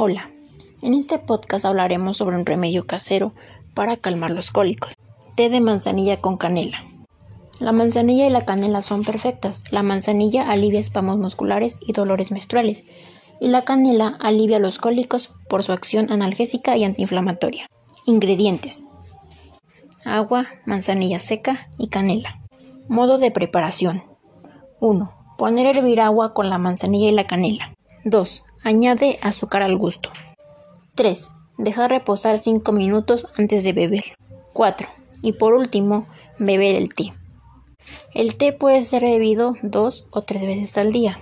Hola, en este podcast hablaremos sobre un remedio casero para calmar los cólicos. Té de manzanilla con canela. La manzanilla y la canela son perfectas. La manzanilla alivia espasmos musculares y dolores menstruales, y la canela alivia los cólicos por su acción analgésica y antiinflamatoria. Ingredientes: agua, manzanilla seca y canela. Modo de preparación: 1. Poner a hervir agua con la manzanilla y la canela. 2. Añade azúcar al gusto. 3. Dejar reposar 5 minutos antes de beber. 4. Y por último, beber el té. El té puede ser bebido dos o tres veces al día.